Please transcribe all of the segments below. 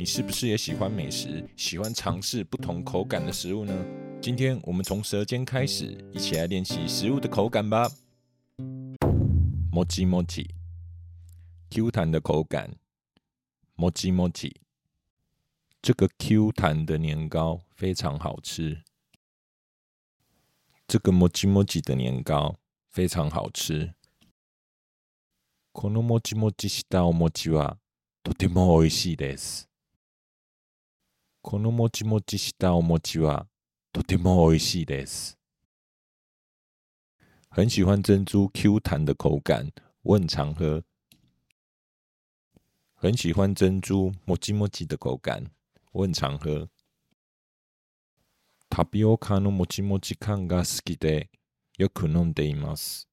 你是不是也喜欢美食，喜欢尝试不同口感的食物呢？今天我们从舌尖开始，一起来练习食物的口感吧。摩吉摩吉，Q 弹的口感。摩吉摩吉，这个 Q 弹的年糕非常好吃。这个摩吉摩吉的年糕非常好吃。このもちもちしたお餅はとても美味しいです。 このもちもちしたお餅はとても美味しいです。很喜欢珍珠 Q 弹的口感，我很常喝。很喜欢珍珠もちもち的口感，我很常喝。タピオカのもちもち感が好きでよく飲んでいます。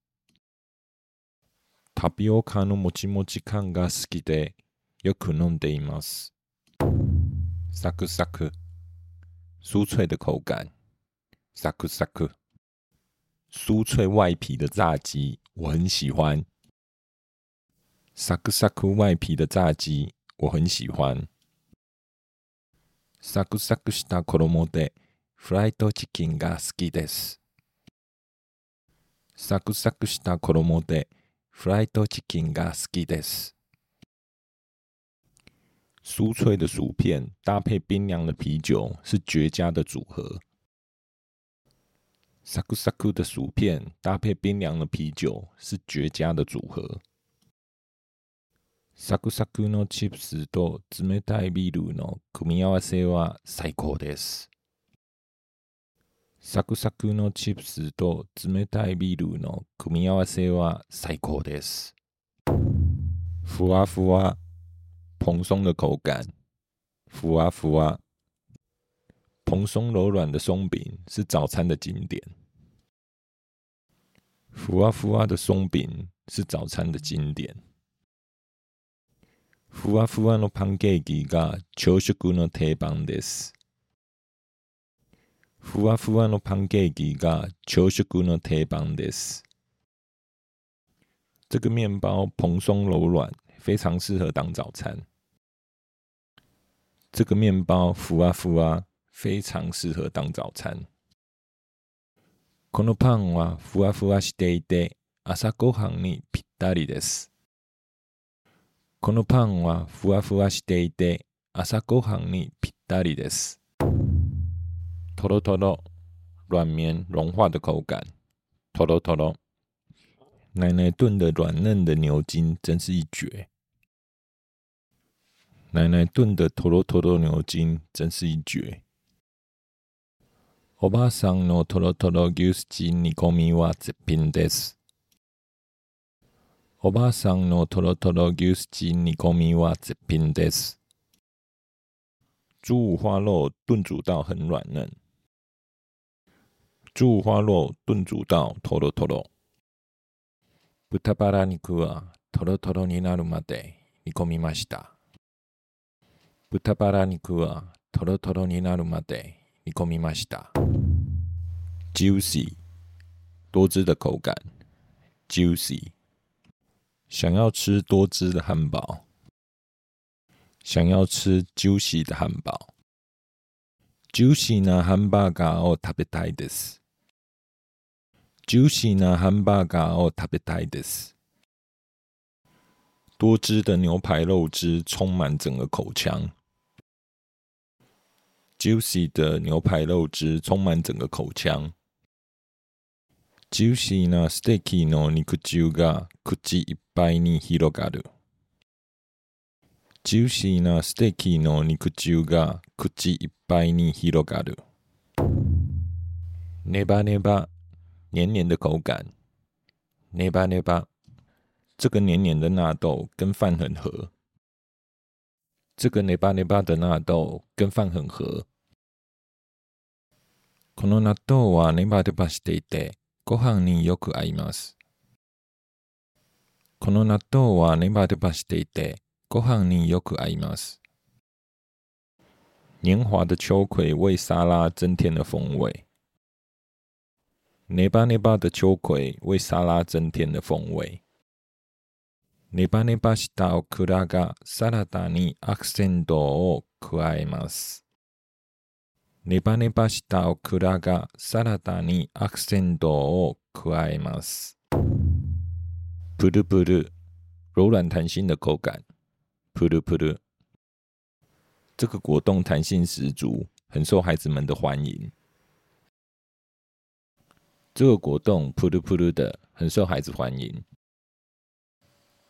タピオカのもちもち感が好きでよく飲んでいます。サクサク，酥脆的口感。サクサク，酥脆外皮的炸鸡，我很喜欢。サクサク外皮的炸鸡，我很喜欢。サクサクした衣でフライドチキンが好きです。サクサクした衣でフライドチキンが好きです。酥脆的薯片搭配冰凉的啤酒是绝佳的组合。サクサク的薯片搭配冰凉的啤酒是绝佳的组合。サクサクのチップスと冷たいビールの組み合わせは最高です。サクサクのチップスと冷たいビールの組み合わせは最高です。ふわふわ、 蓬松的口感。ふわふわ，蓬松柔软的松饼是早餐的经典。ふわふわ的松饼是早餐的经典。ふわふわのパンケーキが朝食の定番です。ふわふわのパンケーキが朝食の定番です。这个面包蓬松柔软， 非常适合当早餐。这个面包ふわふわ，非常适合当早餐。このパンはふわふわしていて、朝ごはんにぴったりです。このパンはふわふわしていて、朝ごはんにぴったりです。トロトロ，软绵融化的口感。トロトロ，奶奶炖的软嫩的牛筋真是一绝。 奶奶炖的トロトロ牛筋真是一绝。おばあさんのトロトロ牛すじ煮込みは絶品です。おばあさんのトロトロ牛すじ煮込みは絶品です。猪五花肉炖煮到很软嫩。猪五花肉炖煮到トロトロ。豚バラ肉はトロトロになるまで煮込みました。 豚バラ肉はトロトロになるまで煮込みました。Juicy，多汁的口感。Juicy，想要吃多汁的汉堡。想要吃 juicy 的汉堡。Juicy なハンバーガーを食べたいです。ジューシーなハンバーガーを食べたいです。多汁的牛排肉汁充满整个口腔。Juicy 的牛排肉汁充满整个口腔。Juicy なステーキの肉汁が口いっぱいに広がる。Juicy なステーキの肉汁が口いっぱいに広がる。ネバネバ黏黏的口感，ネバネバ，这个黏黏的纳豆跟饭很合。 这个ネバネバ的纳豆跟饭很合。この納豆はネバネバしていて、ご飯によく合います。この納豆はネバネバしていて、ご飯によく合います。年华的秋葵为沙拉增添了风味。ネバネバ的秋葵为沙拉增添了风味。ネバネバしたオクラがサラダにアクセントを加えます。ネバネバしたオクラがサラダにアクセントを加えます。プルプル，柔软弹性的口感。プルプル，这个果冻弹性十足，很受孩子们的欢迎。这个果冻プルプル的，很受孩子欢迎。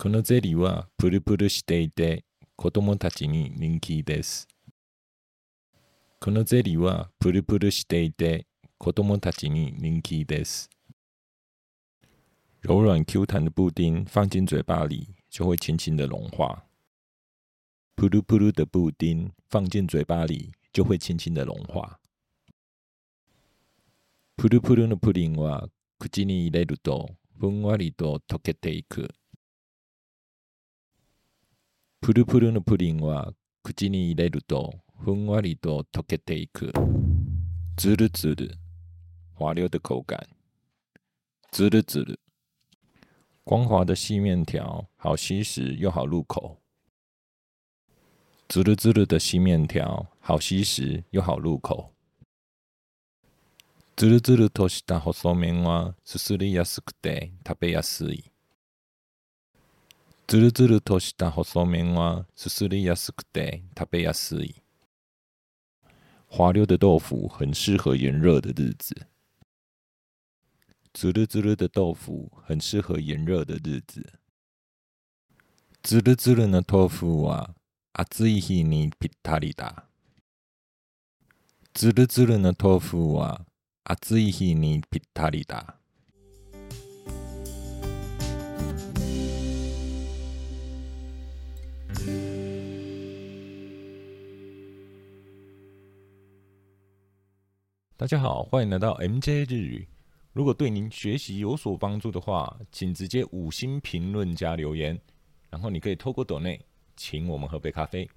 このゼリーはプルプルしていて、子供たちに人気です。このゼリーはプルプルしていて、子供たちに人気です。柔软 Q 弹的布丁放进嘴巴里就会轻轻的融化。プルプル的布丁放进嘴巴里就会轻轻的融化。プルプルのプリンは口に入れるとふんわりと溶けていく。プルプルのプリンは口に入れるとふんわりと溶けていく。ズルズル，滑溜的口感。ズルズル，光滑的细面条，好吸食又好入口。ズルズル的细面条，好吸食又好入口。ズルズルとした細麺はすすりやすくて食べやすい。ズルズルとした細麺はすすりやすくて食べやすい。滑溜的豆腐很适合炎热的日子。滋噜滋噜的豆腐很适合炎热的日子。滋噜滋噜的豆腐は暑い日にぴったりだ。滋噜滋噜的豆腐は暑い日にぴったりだ。大家好，欢迎来到 MJ 日语。如果对您学习有所帮助的话，请直接五星评论加留言，然后你可以透过抖内请我们喝杯咖啡。